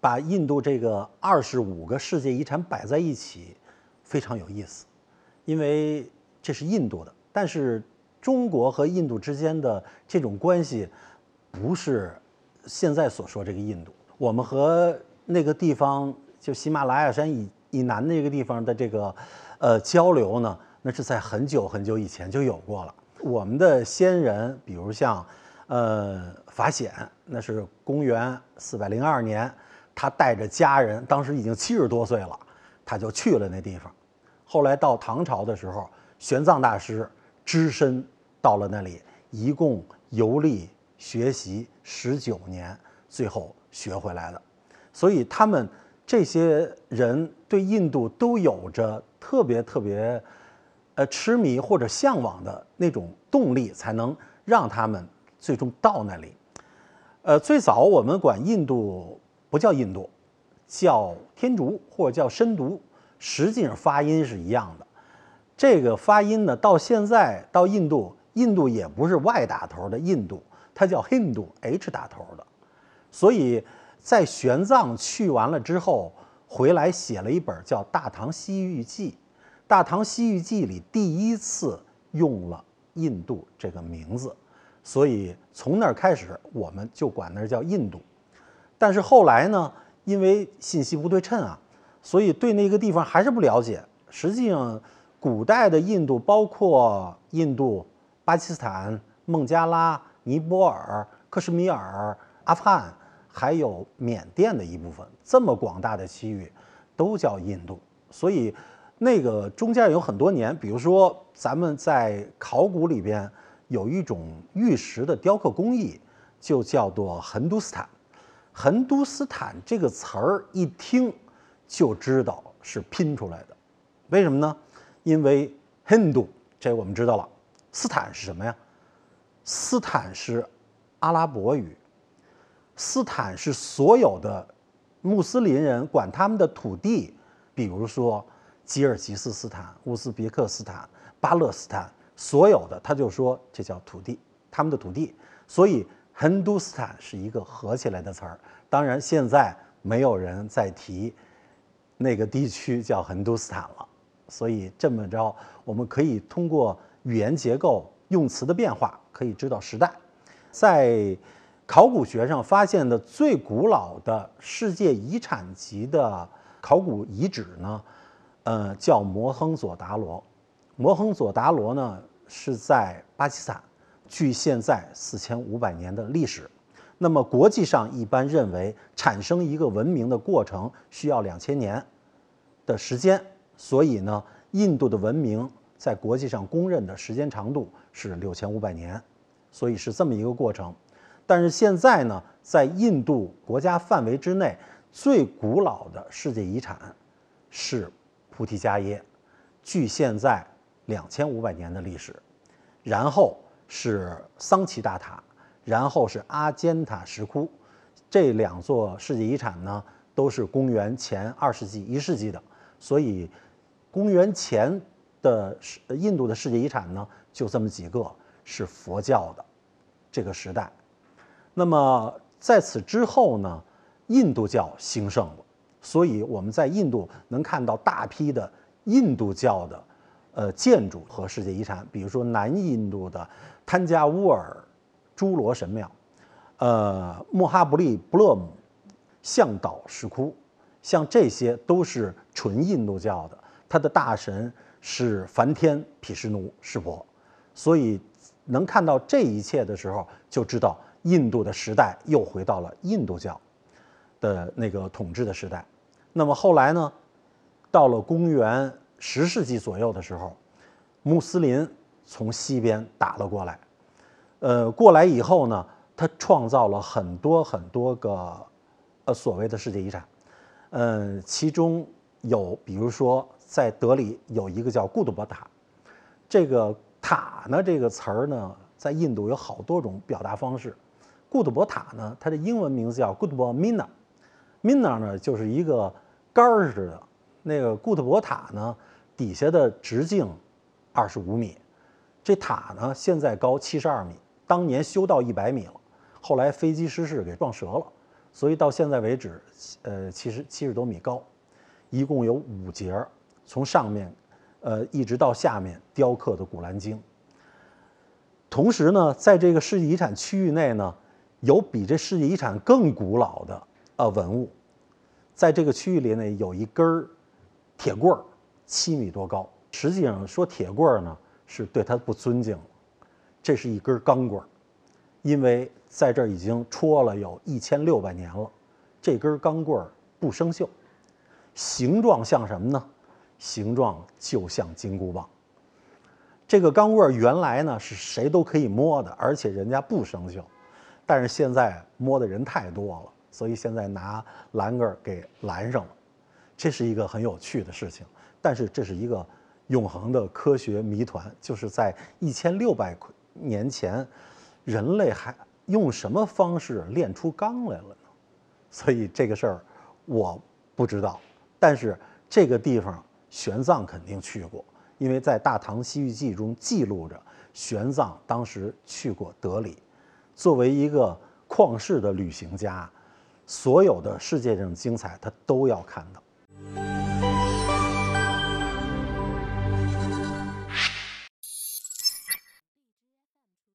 把印度这个二十五个世界遗产摆在一起，非常有意思，因为这是印度的，但是中国和印度之间的这种关系，不是现在所说这个印度。我们和那个地方，就喜马拉雅山以以南那个地方的这个呃交流呢，那是在很久很久以前就有过了。我们的先人，比如像呃法显，那是公元四百零二年，他带着家人，当时已经七十多岁了，他就去了那地方。后来到唐朝的时候，玄奘大师只身到了那里，一共游历学习十九年，最后学回来的。所以他们这些人对印度都有着特别特别呃痴迷或者向往的那种动力，才能让他们最终到那里。呃，最早我们管印度不叫印度，叫天竺或者叫深毒，实际上发音是一样的。这个发音呢，到现在到印度，印度也不是 Y 打头的印度，它叫 Hindu，H 打头的。所以在玄奘去完了之后，回来写了一本叫《大唐西域记》。《大唐西域记》里第一次用了印度这个名字，所以从那儿开始，我们就管那儿叫印度。但是后来呢，因为信息不对称啊，所以对那个地方还是不了解。实际上，古代的印度包括印度、巴基斯坦、孟加拉、尼泊尔、克什米尔、阿富汗，还有缅甸的一部分，这么广大的区域都叫印度。所以那个中间有很多年，比如说咱们在考古里边有一种玉石的雕刻工艺，就叫做横都斯坦。横都斯坦这个词儿一听就知道是拼出来的，为什么呢？因为 Hindu 这我们知道了，斯坦是什么呀？斯坦是阿拉伯语，斯坦是所有的穆斯林人管他们的土地，比如说吉尔吉斯斯坦、乌兹别克斯坦、巴勒斯坦，所有的他就说这叫土地，他们的土地，所以。亨都斯坦是一个合起来的词儿，当然现在没有人再提那个地区叫亨都斯坦了。所以这么着，我们可以通过语言结构、用词的变化，可以知道时代。在考古学上发现的最古老的世界遗产级的考古遗址呢，呃，叫摩亨佐达罗。摩亨佐达罗呢是在巴基斯坦。距现在四千五百年的历史，那么国际上一般认为产生一个文明的过程需要两千年的时间，所以呢，印度的文明在国际上公认的时间长度是六千五百年，所以是这么一个过程。但是现在呢，在印度国家范围之内，最古老的世界遗产是菩提伽耶，距现在两千五百年的历史，然后。是桑奇大塔，然后是阿坚塔石窟，这两座世界遗产呢，都是公元前二世纪、一世纪的，所以公元前的世印度的世界遗产呢，就这么几个是佛教的这个时代。那么在此之后呢，印度教兴盛了，所以我们在印度能看到大批的印度教的呃建筑和世界遗产，比如说南印度的。参加乌尔朱罗神庙，呃，穆哈布利布勒姆向导石窟，像这些都是纯印度教的，他的大神是梵天毗湿奴湿婆，所以能看到这一切的时候，就知道印度的时代又回到了印度教的那个统治的时代。那么后来呢，到了公元十世纪左右的时候，穆斯林。从西边打了过来，呃，过来以后呢，他创造了很多很多个，呃，所谓的世界遗产，嗯，其中有，比如说在德里有一个叫固德伯塔，这个塔呢，这个词儿呢，在印度有好多种表达方式。固德伯塔呢，它的英文名字叫 g o o d b m i n a m i n a 呢就是一个杆儿似的，那个固德伯塔呢，底下的直径二十五米。这塔呢，现在高七十二米，当年修到一百米了，后来飞机失事给撞折了，所以到现在为止，呃，七十七十多米高，一共有五节，从上面，呃，一直到下面雕刻的《古兰经》。同时呢，在这个世界遗产区域内呢，有比这世界遗产更古老的呃文物，在这个区域里呢，有一根儿铁棍儿，七米多高。实际上说铁棍儿呢，是对它不尊敬，这是一根钢棍儿，因为在这儿已经戳了有一千六百年了，这根钢棍儿不生锈，形状像什么呢？形状就像金箍棒。这个钢棍儿原来呢是谁都可以摸的，而且人家不生锈，但是现在摸的人太多了，所以现在拿栏杆儿给拦上了，这是一个很有趣的事情。但是这是一个永恒的科学谜团，就是在一千六百年前，人类还用什么方式炼出钢来了呢？所以这个事儿我不知道，但是这个地方玄奘肯定去过。因为在《大唐西域记》中记录着玄奘当时去过德里，作为一个旷世的旅行家，所有的世界上精彩他都要看到。